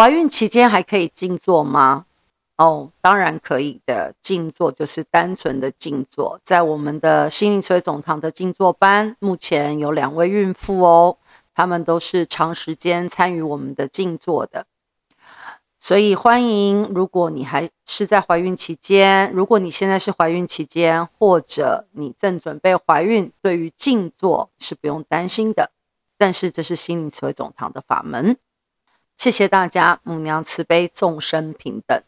怀孕期间还可以静坐吗？哦，当然可以的。静坐就是单纯的静坐，在我们的心灵慈惠总堂的静坐班，目前有两位孕妇哦，她们都是长时间参与我们的静坐的。所以欢迎，如果你还是在怀孕期间，如果你现在是怀孕期间，或者你正准备怀孕，对于静坐是不用担心的。但是这是心灵慈惠总堂的法门。谢谢大家，母娘慈悲，众生平等。